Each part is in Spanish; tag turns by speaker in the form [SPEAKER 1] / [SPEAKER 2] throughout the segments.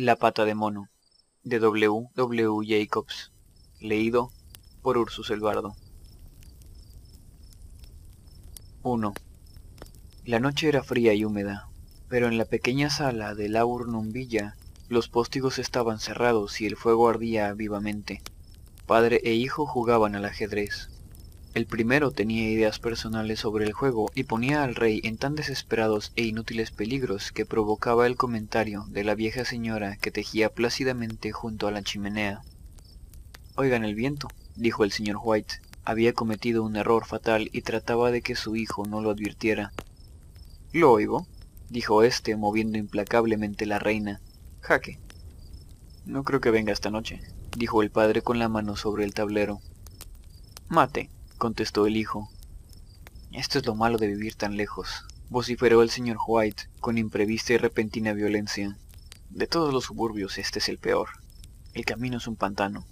[SPEAKER 1] La pata de mono, de W. W. Jacobs, leído por Ursus Elbardo. 1. La noche era fría y húmeda, pero en la pequeña sala de la Urnum-Villa los póstigos estaban cerrados y el fuego ardía vivamente. Padre e hijo jugaban al ajedrez. El primero tenía ideas personales sobre el juego y ponía al rey en tan desesperados e inútiles peligros que provocaba el comentario de la vieja señora que tejía plácidamente junto a la chimenea. Oigan el viento, dijo el señor White. Había cometido un error fatal y trataba de que su hijo no lo advirtiera. Lo oigo, dijo éste moviendo implacablemente la reina. Jaque. No creo que venga esta noche, dijo el padre con la mano sobre el tablero. Mate, contestó el hijo. Esto es lo malo de vivir tan lejos, vociferó el señor White con imprevista y repentina violencia. De todos los suburbios este es el peor. El camino es un pantano.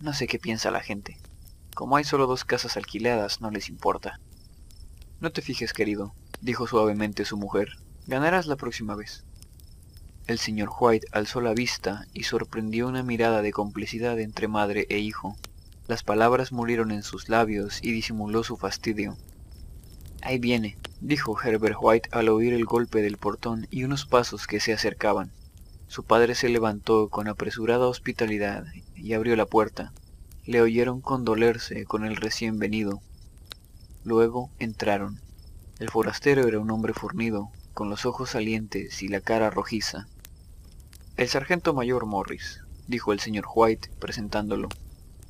[SPEAKER 1] No sé qué piensa la gente. Como hay solo dos casas alquiladas, no les importa. No te fijes, querido, dijo suavemente su mujer. Ganarás la próxima vez. El señor White alzó la vista y sorprendió una mirada de complicidad entre madre e hijo. Las palabras murieron en sus labios y disimuló su fastidio. Ahí viene, dijo Herbert White al oír el golpe del portón y unos pasos que se acercaban. Su padre se levantó con apresurada hospitalidad y abrió la puerta. Le oyeron condolerse con el recién venido. Luego entraron. El forastero era un hombre fornido, con los ojos salientes y la cara rojiza. El sargento mayor Morris, dijo el señor White, presentándolo.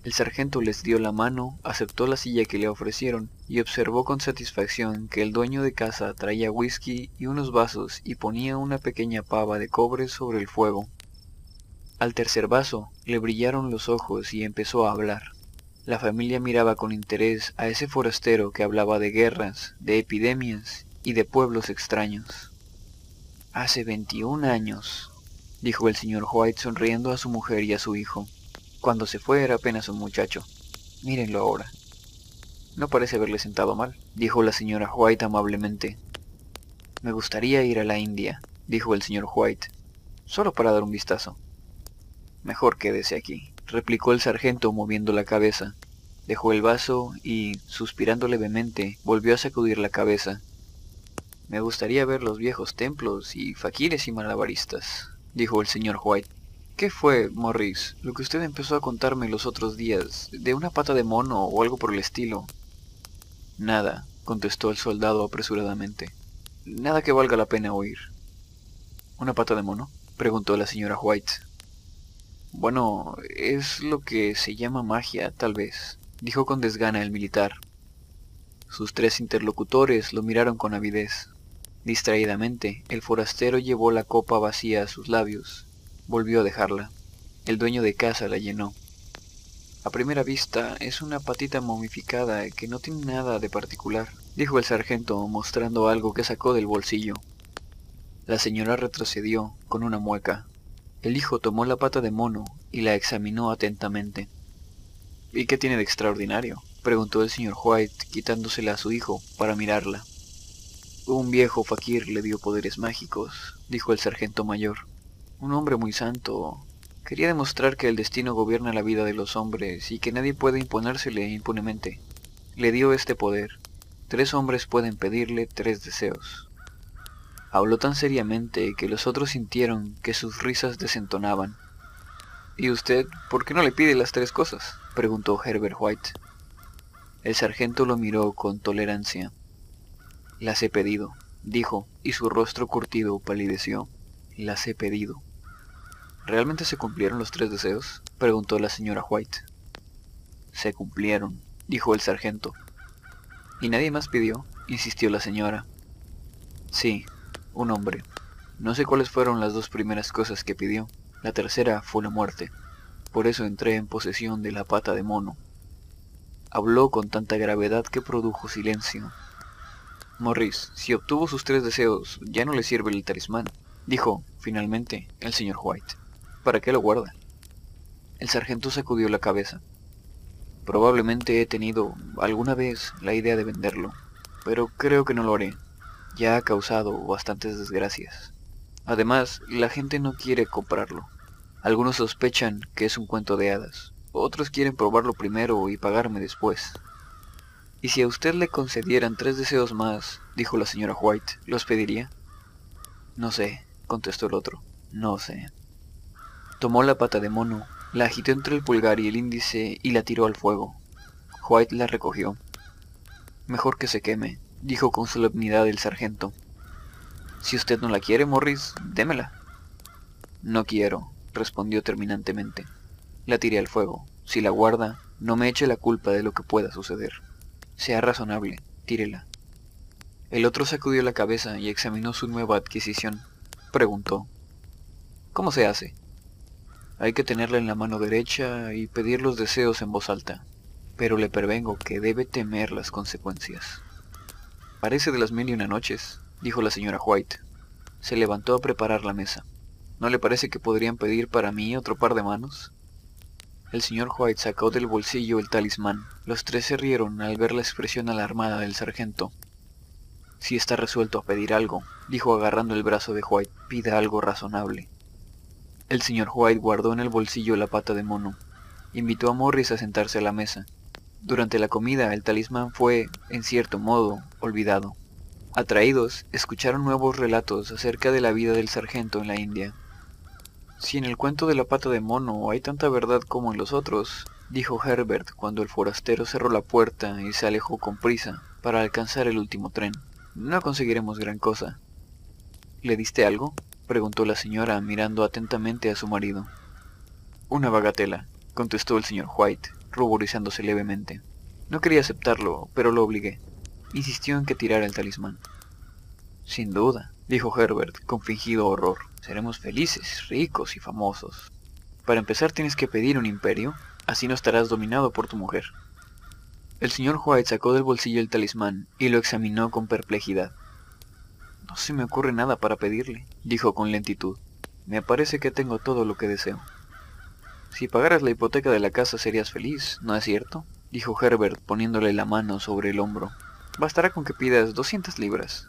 [SPEAKER 1] El sargento les dio la mano, aceptó la silla que le ofrecieron y observó con satisfacción que el dueño de casa traía whisky y unos vasos y ponía una pequeña pava de cobre sobre el fuego. Al tercer vaso le brillaron los ojos y empezó a hablar. La familia miraba con interés a ese forastero que hablaba de guerras, de epidemias y de pueblos extraños. Hace 21 años, dijo el señor White sonriendo a su mujer y a su hijo. Cuando se fue era apenas un muchacho. Mírenlo ahora. No parece haberle sentado mal, dijo la señora White amablemente. Me gustaría ir a la India, dijo el señor White, solo para dar un vistazo. Mejor quédese aquí, replicó el sargento moviendo la cabeza. Dejó el vaso y, suspirando levemente, volvió a sacudir la cabeza. Me gustaría ver los viejos templos y faquires y malabaristas, dijo el señor White. ¿Qué fue, Morris, lo que usted empezó a contarme los otros días? ¿De una pata de mono o algo por el estilo? Nada, contestó el soldado apresuradamente. Nada que valga la pena oír. ¿Una pata de mono? preguntó la señora White. Bueno, es lo que se llama magia, tal vez, dijo con desgana el militar. Sus tres interlocutores lo miraron con avidez. Distraídamente, el forastero llevó la copa vacía a sus labios volvió a dejarla. El dueño de casa la llenó. A primera vista es una patita momificada que no tiene nada de particular, dijo el sargento mostrando algo que sacó del bolsillo. La señora retrocedió con una mueca. El hijo tomó la pata de mono y la examinó atentamente. ¿Y qué tiene de extraordinario? preguntó el señor White, quitándosela a su hijo para mirarla. Un viejo fakir le dio poderes mágicos, dijo el sargento mayor un hombre muy santo, quería demostrar que el destino gobierna la vida de los hombres y que nadie puede imponérsele impunemente. Le dio este poder. Tres hombres pueden pedirle tres deseos. Habló tan seriamente que los otros sintieron que sus risas desentonaban. ¿Y usted por qué no le pide las tres cosas? preguntó Herbert White. El sargento lo miró con tolerancia. Las he pedido, dijo, y su rostro curtido palideció. Las he pedido. ¿Realmente se cumplieron los tres deseos? preguntó la señora White. Se cumplieron, dijo el sargento. ¿Y nadie más pidió? insistió la señora. Sí, un hombre. No sé cuáles fueron las dos primeras cosas que pidió. La tercera fue la muerte. Por eso entré en posesión de la pata de mono. Habló con tanta gravedad que produjo silencio. Morris, si obtuvo sus tres deseos, ya no le sirve el talismán, dijo, finalmente, el señor White. ¿Para qué lo guarda? El sargento sacudió la cabeza. Probablemente he tenido alguna vez la idea de venderlo, pero creo que no lo haré. Ya ha causado bastantes desgracias. Además, la gente no quiere comprarlo. Algunos sospechan que es un cuento de hadas, otros quieren probarlo primero y pagarme después. ¿Y si a usted le concedieran tres deseos más, dijo la señora White, los pediría? No sé, contestó el otro, no sé. Tomó la pata de mono, la agitó entre el pulgar y el índice y la tiró al fuego. White la recogió. Mejor que se queme, dijo con solemnidad el sargento. Si usted no la quiere, Morris, démela. No quiero, respondió terminantemente. La tiré al fuego. Si la guarda, no me eche la culpa de lo que pueda suceder. Sea razonable, tírela. El otro sacudió la cabeza y examinó su nueva adquisición. Preguntó, ¿Cómo se hace? Hay que tenerla en la mano derecha y pedir los deseos en voz alta, pero le prevengo que debe temer las consecuencias. Parece de las mil y una noches, dijo la señora White. Se levantó a preparar la mesa. ¿No le parece que podrían pedir para mí otro par de manos? El señor White sacó del bolsillo el talismán. Los tres se rieron al ver la expresión alarmada del sargento. Si está resuelto a pedir algo, dijo agarrando el brazo de White, pida algo razonable. El señor White guardó en el bolsillo la pata de mono. Invitó a Morris a sentarse a la mesa. Durante la comida el talismán fue, en cierto modo, olvidado. Atraídos, escucharon nuevos relatos acerca de la vida del sargento en la India. Si en el cuento de la pata de mono hay tanta verdad como en los otros, dijo Herbert cuando el forastero cerró la puerta y se alejó con prisa para alcanzar el último tren, no conseguiremos gran cosa. ¿Le diste algo? Preguntó la señora mirando atentamente a su marido. Una bagatela, contestó el señor White, ruborizándose levemente. No quería aceptarlo, pero lo obligué. Insistió en que tirara el talismán. Sin duda, dijo Herbert con fingido horror. Seremos felices, ricos y famosos. Para empezar tienes que pedir un imperio, así no estarás dominado por tu mujer. El señor White sacó del bolsillo el talismán y lo examinó con perplejidad. No se me ocurre nada para pedirle, dijo con lentitud. Me parece que tengo todo lo que deseo. Si pagaras la hipoteca de la casa serías feliz, ¿no es cierto? dijo Herbert poniéndole la mano sobre el hombro. Bastará con que pidas doscientas libras.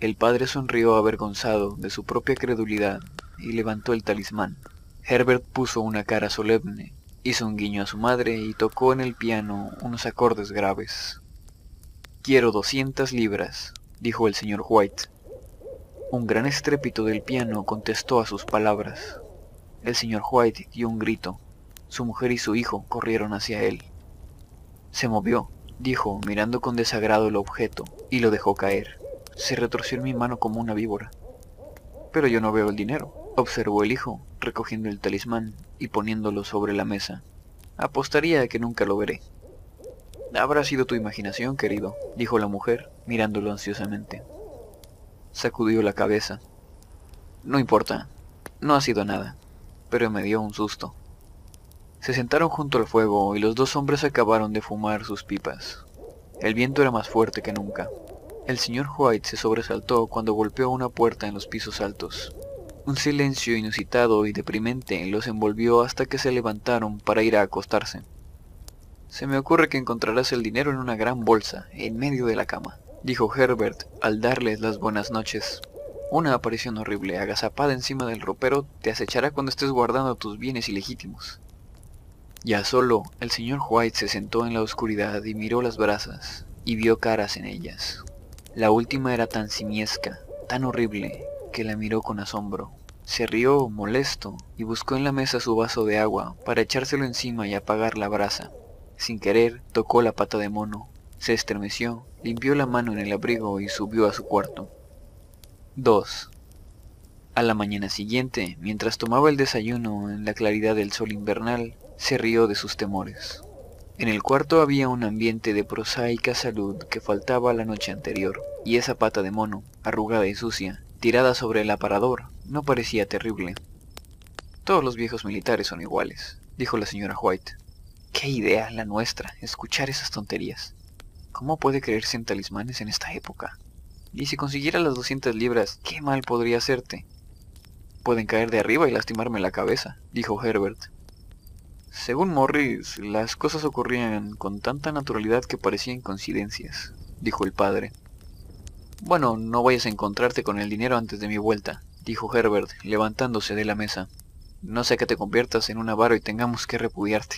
[SPEAKER 1] El padre sonrió avergonzado de su propia credulidad y levantó el talismán. Herbert puso una cara solemne, hizo un guiño a su madre y tocó en el piano unos acordes graves. Quiero doscientas libras, dijo el señor White. Un gran estrépito del piano contestó a sus palabras. El señor White dio un grito. Su mujer y su hijo corrieron hacia él. Se movió, dijo, mirando con desagrado el objeto, y lo dejó caer. Se retorció en mi mano como una víbora. Pero yo no veo el dinero, observó el hijo, recogiendo el talismán y poniéndolo sobre la mesa. Apostaría a que nunca lo veré. Habrá sido tu imaginación, querido, dijo la mujer, mirándolo ansiosamente. Sacudió la cabeza. No importa, no ha sido nada, pero me dio un susto. Se sentaron junto al fuego y los dos hombres acabaron de fumar sus pipas. El viento era más fuerte que nunca. El señor White se sobresaltó cuando golpeó una puerta en los pisos altos. Un silencio inusitado y deprimente los envolvió hasta que se levantaron para ir a acostarse. Se me ocurre que encontrarás el dinero en una gran bolsa, en medio de la cama, dijo Herbert al darles las buenas noches. Una aparición horrible, agazapada encima del ropero, te acechará cuando estés guardando tus bienes ilegítimos. Ya solo, el señor White se sentó en la oscuridad y miró las brasas, y vio caras en ellas. La última era tan simiesca, tan horrible, que la miró con asombro. Se rió, molesto, y buscó en la mesa su vaso de agua para echárselo encima y apagar la brasa. Sin querer, tocó la pata de mono, se estremeció, limpió la mano en el abrigo y subió a su cuarto. 2. A la mañana siguiente, mientras tomaba el desayuno en la claridad del sol invernal, se rió de sus temores. En el cuarto había un ambiente de prosaica salud que faltaba la noche anterior, y esa pata de mono, arrugada y sucia, tirada sobre el aparador, no parecía terrible. Todos los viejos militares son iguales, dijo la señora White. Qué idea la nuestra, escuchar esas tonterías. ¿Cómo puede creerse en talismanes en esta época? Y si consiguiera las 200 libras, ¿qué mal podría hacerte? Pueden caer de arriba y lastimarme la cabeza, dijo Herbert. Según Morris, las cosas ocurrían con tanta naturalidad que parecían coincidencias, dijo el padre. Bueno, no vayas a encontrarte con el dinero antes de mi vuelta, dijo Herbert, levantándose de la mesa. no sea que te conviertas en un avaro y tengamos que repudiarte.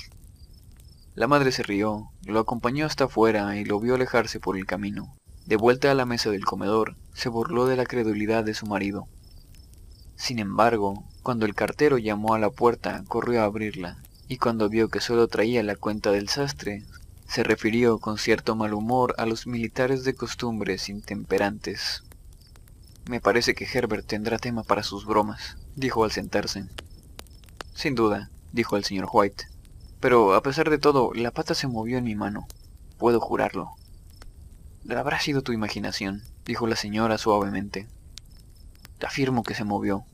[SPEAKER 1] La madre se rió, lo acompañó hasta afuera y lo vio alejarse por el camino. De vuelta a la mesa del comedor, se burló de la credulidad de su marido. Sin embargo, cuando el cartero llamó a la puerta, corrió a abrirla, y cuando vio que solo traía la cuenta del sastre, se refirió con cierto mal humor a los militares de costumbres intemperantes. Me parece que Herbert tendrá tema para sus bromas, dijo al sentarse. Sin duda, dijo el señor White. Pero a pesar de todo, la pata se movió en mi mano. Puedo jurarlo. Habrá sido tu imaginación, dijo la señora suavemente. Te afirmo que se movió.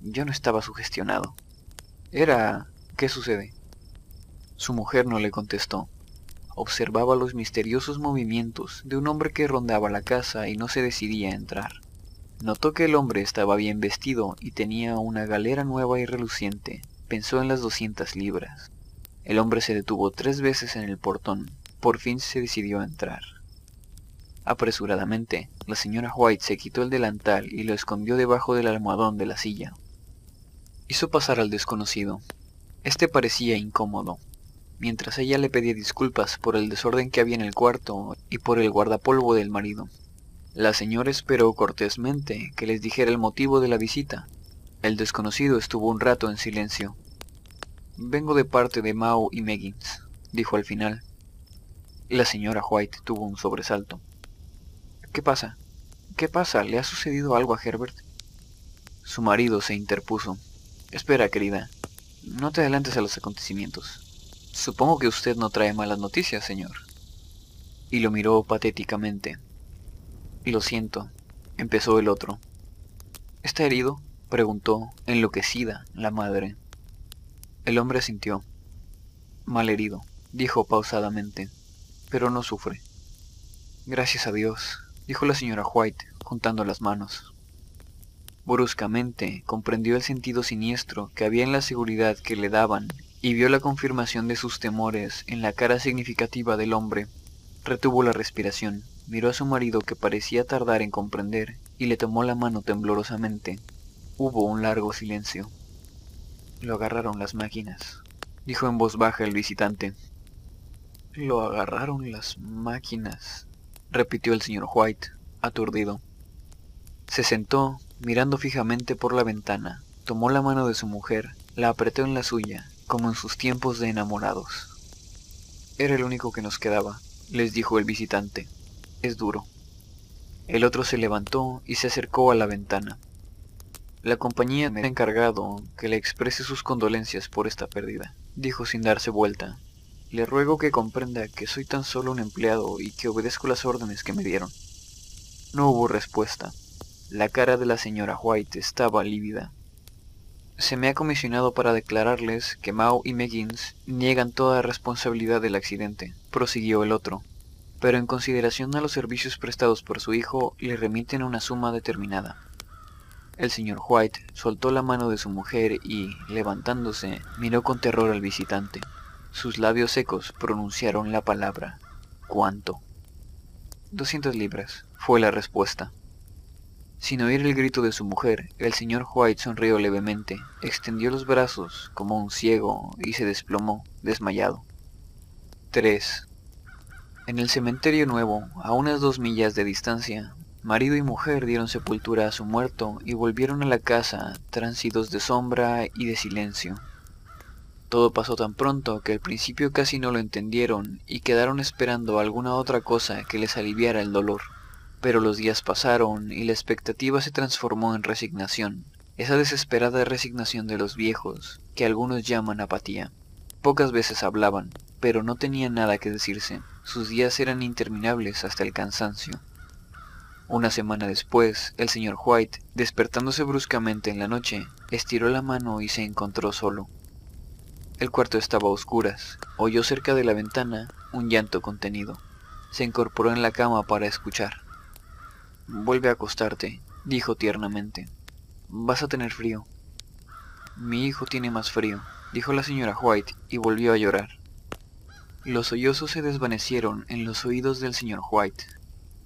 [SPEAKER 1] Yo no estaba sugestionado. Era... ¿Qué sucede? Su mujer no le contestó. Observaba los misteriosos movimientos de un hombre que rondaba la casa y no se decidía a entrar. Notó que el hombre estaba bien vestido y tenía una galera nueva y reluciente. Pensó en las doscientas libras. El hombre se detuvo tres veces en el portón. Por fin se decidió a entrar. Apresuradamente, la señora White se quitó el delantal y lo escondió debajo del almohadón de la silla. Hizo pasar al desconocido. Este parecía incómodo, mientras ella le pedía disculpas por el desorden que había en el cuarto y por el guardapolvo del marido. La señora esperó cortésmente que les dijera el motivo de la visita. El desconocido estuvo un rato en silencio. Vengo de parte de Mao y Meggins, dijo al final. La señora White tuvo un sobresalto. ¿Qué pasa? ¿Qué pasa? ¿Le ha sucedido algo a Herbert? Su marido se interpuso. Espera, querida. No te adelantes a los acontecimientos. Supongo que usted no trae malas noticias, señor. Y lo miró patéticamente. Lo siento, empezó el otro. ¿Está herido? preguntó, enloquecida, la madre. El hombre asintió. Mal herido, dijo pausadamente, pero no sufre. Gracias a Dios, dijo la señora White, juntando las manos. Bruscamente comprendió el sentido siniestro que había en la seguridad que le daban y vio la confirmación de sus temores en la cara significativa del hombre. Retuvo la respiración Miró a su marido que parecía tardar en comprender y le tomó la mano temblorosamente. Hubo un largo silencio. Lo agarraron las máquinas, dijo en voz baja el visitante. Lo agarraron las máquinas, repitió el señor White, aturdido. Se sentó, mirando fijamente por la ventana, tomó la mano de su mujer, la apretó en la suya, como en sus tiempos de enamorados. Era el único que nos quedaba, les dijo el visitante es duro. El otro se levantó y se acercó a la ventana. La compañía me ha encargado que le exprese sus condolencias por esta pérdida, dijo sin darse vuelta. Le ruego que comprenda que soy tan solo un empleado y que obedezco las órdenes que me dieron. No hubo respuesta. La cara de la señora White estaba lívida. Se me ha comisionado para declararles que Mao y Meggins niegan toda responsabilidad del accidente, prosiguió el otro pero en consideración a los servicios prestados por su hijo le remiten una suma determinada. El señor White soltó la mano de su mujer y, levantándose, miró con terror al visitante. Sus labios secos pronunciaron la palabra ¿cuánto? Doscientas libras, fue la respuesta. Sin oír el grito de su mujer, el señor White sonrió levemente, extendió los brazos como un ciego y se desplomó, desmayado. Tres, en el cementerio nuevo, a unas dos millas de distancia, marido y mujer dieron sepultura a su muerto y volvieron a la casa, transidos de sombra y de silencio. Todo pasó tan pronto que al principio casi no lo entendieron y quedaron esperando alguna otra cosa que les aliviara el dolor. Pero los días pasaron y la expectativa se transformó en resignación, esa desesperada resignación de los viejos, que algunos llaman apatía. Pocas veces hablaban, pero no tenían nada que decirse. Sus días eran interminables hasta el cansancio. Una semana después, el señor White, despertándose bruscamente en la noche, estiró la mano y se encontró solo. El cuarto estaba a oscuras. Oyó cerca de la ventana un llanto contenido. Se incorporó en la cama para escuchar. Vuelve a acostarte, dijo tiernamente. Vas a tener frío. Mi hijo tiene más frío, dijo la señora White y volvió a llorar. Los sollozos se desvanecieron en los oídos del señor White.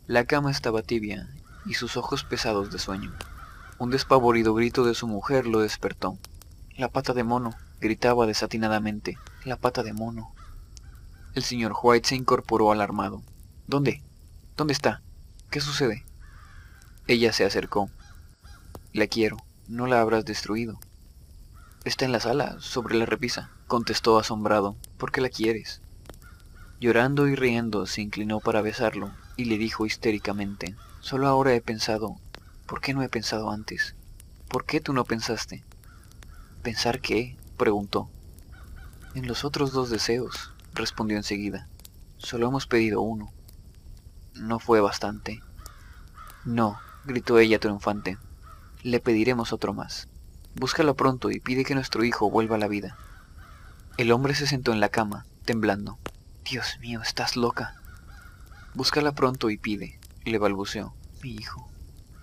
[SPEAKER 1] La cama estaba tibia y sus ojos pesados de sueño. Un despavorido grito de su mujer lo despertó. La pata de mono, gritaba desatinadamente. La pata de mono. El señor White se incorporó alarmado. ¿Dónde? ¿Dónde está? ¿Qué sucede? Ella se acercó. La quiero. No la habrás destruido. Está en la sala, sobre la repisa, contestó asombrado. ¿Por qué la quieres? Llorando y riendo, se inclinó para besarlo y le dijo histéricamente, solo ahora he pensado, ¿por qué no he pensado antes? ¿Por qué tú no pensaste? ¿Pensar qué? preguntó. En los otros dos deseos, respondió enseguida. Solo hemos pedido uno. No fue bastante. No, gritó ella triunfante. Le pediremos otro más. Búscalo pronto y pide que nuestro hijo vuelva a la vida. El hombre se sentó en la cama, temblando. Dios mío, estás loca. Búscala pronto y pide, le balbuceó. Mi hijo,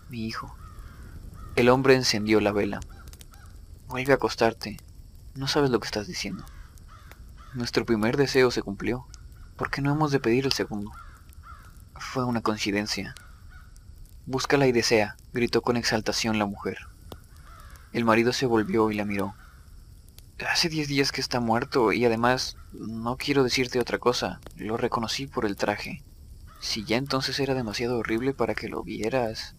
[SPEAKER 1] mi hijo. El hombre encendió la vela. Vuelve a acostarte. No sabes lo que estás diciendo. Nuestro primer deseo se cumplió. ¿Por qué no hemos de pedir el segundo? Fue una coincidencia. Búscala y desea, gritó con exaltación la mujer. El marido se volvió y la miró. Hace diez días que está muerto y además no quiero decirte otra cosa, lo reconocí por el traje. Si ya entonces era demasiado horrible para que lo vieras...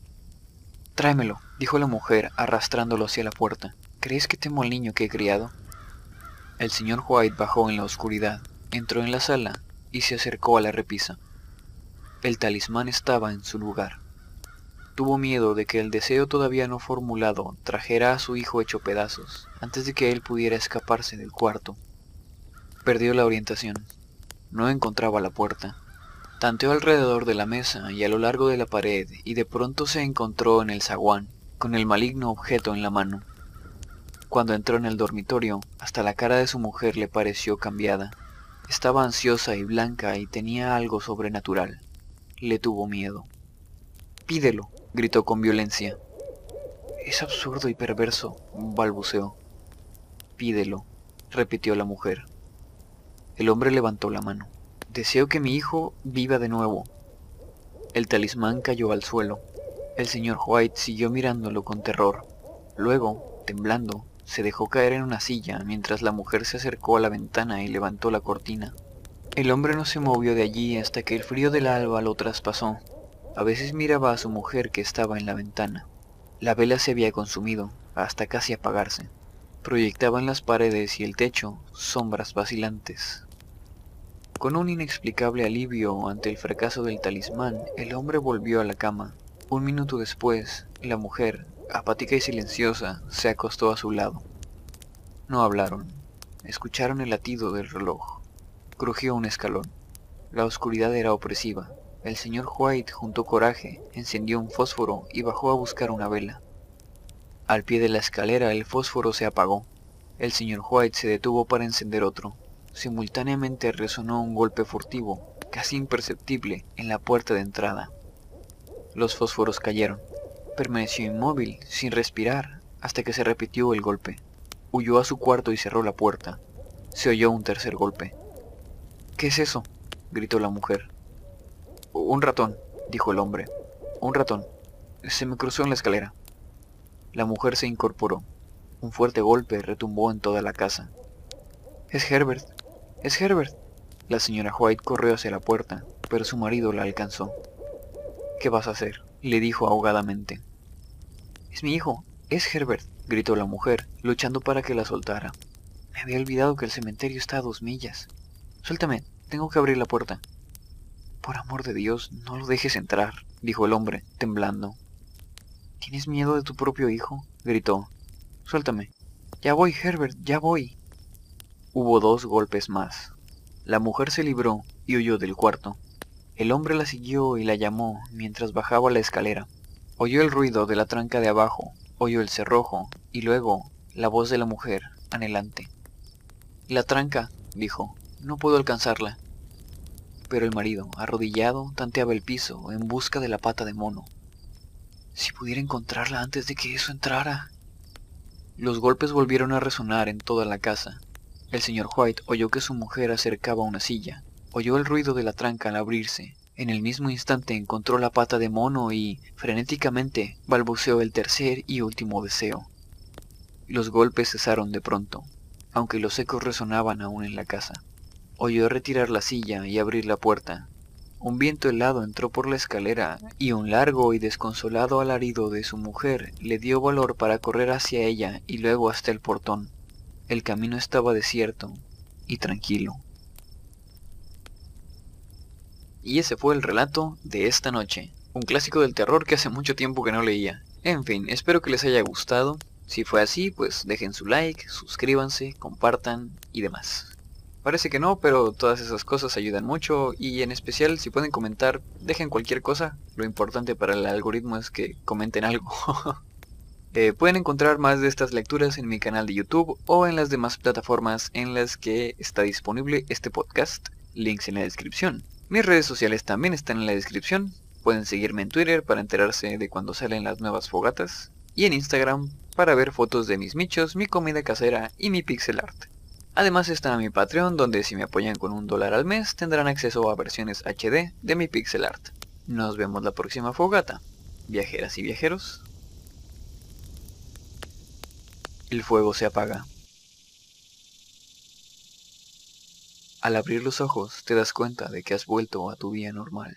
[SPEAKER 1] Tráemelo, dijo la mujer, arrastrándolo hacia la puerta. ¿Crees que temo al niño que he criado? El señor White bajó en la oscuridad, entró en la sala y se acercó a la repisa. El talismán estaba en su lugar. Tuvo miedo de que el deseo todavía no formulado trajera a su hijo hecho pedazos, antes de que él pudiera escaparse del cuarto. Perdió la orientación. No encontraba la puerta. Tanteó alrededor de la mesa y a lo largo de la pared y de pronto se encontró en el zaguán, con el maligno objeto en la mano. Cuando entró en el dormitorio, hasta la cara de su mujer le pareció cambiada. Estaba ansiosa y blanca y tenía algo sobrenatural. Le tuvo miedo. Pídelo, gritó con violencia. Es absurdo y perverso, balbuceó. Pídelo, repitió la mujer. El hombre levantó la mano. Deseo que mi hijo viva de nuevo. El talismán cayó al suelo. El señor White siguió mirándolo con terror. Luego, temblando, se dejó caer en una silla mientras la mujer se acercó a la ventana y levantó la cortina. El hombre no se movió de allí hasta que el frío del alba lo traspasó. A veces miraba a su mujer que estaba en la ventana. La vela se había consumido, hasta casi apagarse. Proyectaba en las paredes y el techo sombras vacilantes. Con un inexplicable alivio ante el fracaso del talismán, el hombre volvió a la cama. Un minuto después, la mujer, apática y silenciosa, se acostó a su lado. No hablaron. Escucharon el latido del reloj. Crujió un escalón. La oscuridad era opresiva. El señor White juntó coraje, encendió un fósforo y bajó a buscar una vela. Al pie de la escalera el fósforo se apagó. El señor White se detuvo para encender otro. Simultáneamente resonó un golpe furtivo, casi imperceptible, en la puerta de entrada. Los fósforos cayeron. Permaneció inmóvil, sin respirar, hasta que se repitió el golpe. Huyó a su cuarto y cerró la puerta. Se oyó un tercer golpe. ¿Qué es eso? gritó la mujer. Un ratón, dijo el hombre. Un ratón. Se me cruzó en la escalera. La mujer se incorporó. Un fuerte golpe retumbó en toda la casa. Es Herbert. Es Herbert. La señora White corrió hacia la puerta, pero su marido la alcanzó. ¿Qué vas a hacer? le dijo ahogadamente. Es mi hijo. Es Herbert, gritó la mujer, luchando para que la soltara. Me había olvidado que el cementerio está a dos millas. Suéltame, tengo que abrir la puerta. Por amor de Dios, no lo dejes entrar, dijo el hombre, temblando. ¿Tienes miedo de tu propio hijo? gritó. Suéltame. Ya voy, Herbert, ya voy. Hubo dos golpes más. La mujer se libró y huyó del cuarto. El hombre la siguió y la llamó mientras bajaba la escalera. Oyó el ruido de la tranca de abajo, oyó el cerrojo y luego la voz de la mujer, anhelante. La tranca, dijo, no puedo alcanzarla. Pero el marido, arrodillado, tanteaba el piso en busca de la pata de mono. Si pudiera encontrarla antes de que eso entrara. Los golpes volvieron a resonar en toda la casa. El señor White oyó que su mujer acercaba una silla. Oyó el ruido de la tranca al abrirse. En el mismo instante encontró la pata de mono y, frenéticamente, balbuceó el tercer y último deseo. Los golpes cesaron de pronto, aunque los ecos resonaban aún en la casa. Oyó retirar la silla y abrir la puerta. Un viento helado entró por la escalera y un largo y desconsolado alarido de su mujer le dio valor para correr hacia ella y luego hasta el portón. El camino estaba desierto y tranquilo. Y ese fue el relato de esta noche, un clásico del terror que hace mucho tiempo que no leía. En fin, espero que les haya gustado. Si fue así, pues dejen su like, suscríbanse, compartan y demás. Parece que no, pero todas esas cosas ayudan mucho y en especial si pueden comentar, dejen cualquier cosa. Lo importante para el algoritmo es que comenten algo. Eh, pueden encontrar más de estas lecturas en mi canal de YouTube o en las demás plataformas en las que está disponible este podcast. Links en la descripción. Mis redes sociales también están en la descripción. Pueden seguirme en Twitter para enterarse de cuando salen las nuevas fogatas. Y en Instagram para ver fotos de mis michos, mi comida casera y mi pixel art. Además está mi Patreon donde si me apoyan con un dólar al mes tendrán acceso a versiones HD de mi pixel art. Nos vemos la próxima fogata. Viajeras y viajeros. El fuego se apaga. Al abrir los ojos te das cuenta de que has vuelto a tu vida normal.